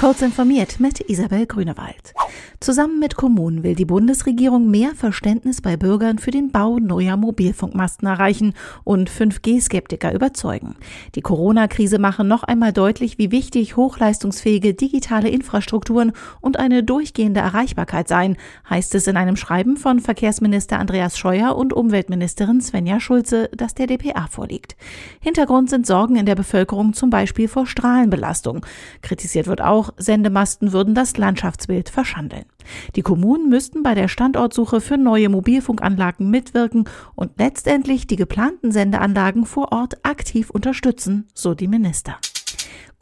Kurz informiert mit Isabel Grünewald. Zusammen mit Kommunen will die Bundesregierung mehr Verständnis bei Bürgern für den Bau neuer Mobilfunkmasten erreichen und 5G-Skeptiker überzeugen. Die Corona-Krise mache noch einmal deutlich, wie wichtig hochleistungsfähige digitale Infrastrukturen und eine durchgehende Erreichbarkeit seien, heißt es in einem Schreiben von Verkehrsminister Andreas Scheuer und Umweltministerin Svenja Schulze, das der DPA vorliegt. Hintergrund sind Sorgen in der Bevölkerung zum Beispiel vor Strahlenbelastung. Kritisiert wird auch, Sendemasten würden das Landschaftsbild verschandeln. Die Kommunen müssten bei der Standortsuche für neue Mobilfunkanlagen mitwirken und letztendlich die geplanten Sendeanlagen vor Ort aktiv unterstützen, so die Minister.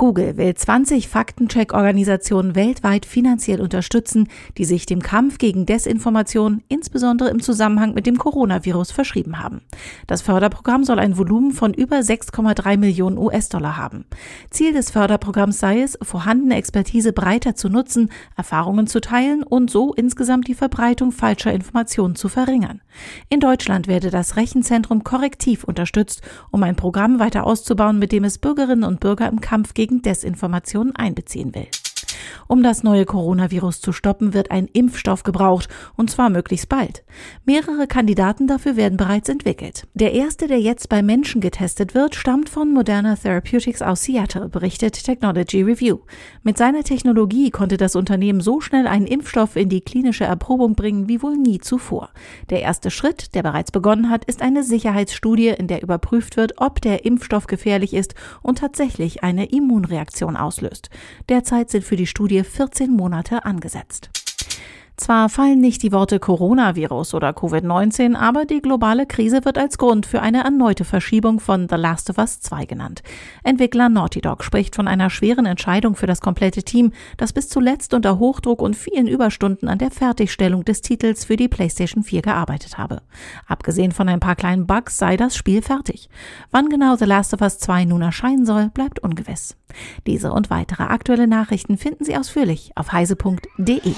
Google will 20 Faktencheck-Organisationen weltweit finanziell unterstützen, die sich dem Kampf gegen Desinformation insbesondere im Zusammenhang mit dem Coronavirus verschrieben haben. Das Förderprogramm soll ein Volumen von über 6,3 Millionen US-Dollar haben. Ziel des Förderprogramms sei es, vorhandene Expertise breiter zu nutzen, Erfahrungen zu teilen und so insgesamt die Verbreitung falscher Informationen zu verringern. In Deutschland werde das Rechenzentrum korrektiv unterstützt, um ein Programm weiter auszubauen, mit dem es Bürgerinnen und Bürger im Kampf gegen gegen Desinformation einbeziehen will. Um das neue Coronavirus zu stoppen, wird ein Impfstoff gebraucht, und zwar möglichst bald. Mehrere Kandidaten dafür werden bereits entwickelt. Der erste, der jetzt bei Menschen getestet wird, stammt von Moderna Therapeutics aus Seattle, berichtet Technology Review. Mit seiner Technologie konnte das Unternehmen so schnell einen Impfstoff in die klinische Erprobung bringen wie wohl nie zuvor. Der erste Schritt, der bereits begonnen hat, ist eine Sicherheitsstudie, in der überprüft wird, ob der Impfstoff gefährlich ist und tatsächlich eine Immunreaktion auslöst. Derzeit sind für die Studie 14 Monate angesetzt. Zwar fallen nicht die Worte Coronavirus oder Covid-19, aber die globale Krise wird als Grund für eine erneute Verschiebung von The Last of Us 2 genannt. Entwickler Naughty Dog spricht von einer schweren Entscheidung für das komplette Team, das bis zuletzt unter Hochdruck und vielen Überstunden an der Fertigstellung des Titels für die PlayStation 4 gearbeitet habe. Abgesehen von ein paar kleinen Bugs sei das Spiel fertig. Wann genau The Last of Us 2 nun erscheinen soll, bleibt ungewiss. Diese und weitere aktuelle Nachrichten finden Sie ausführlich auf heise.de.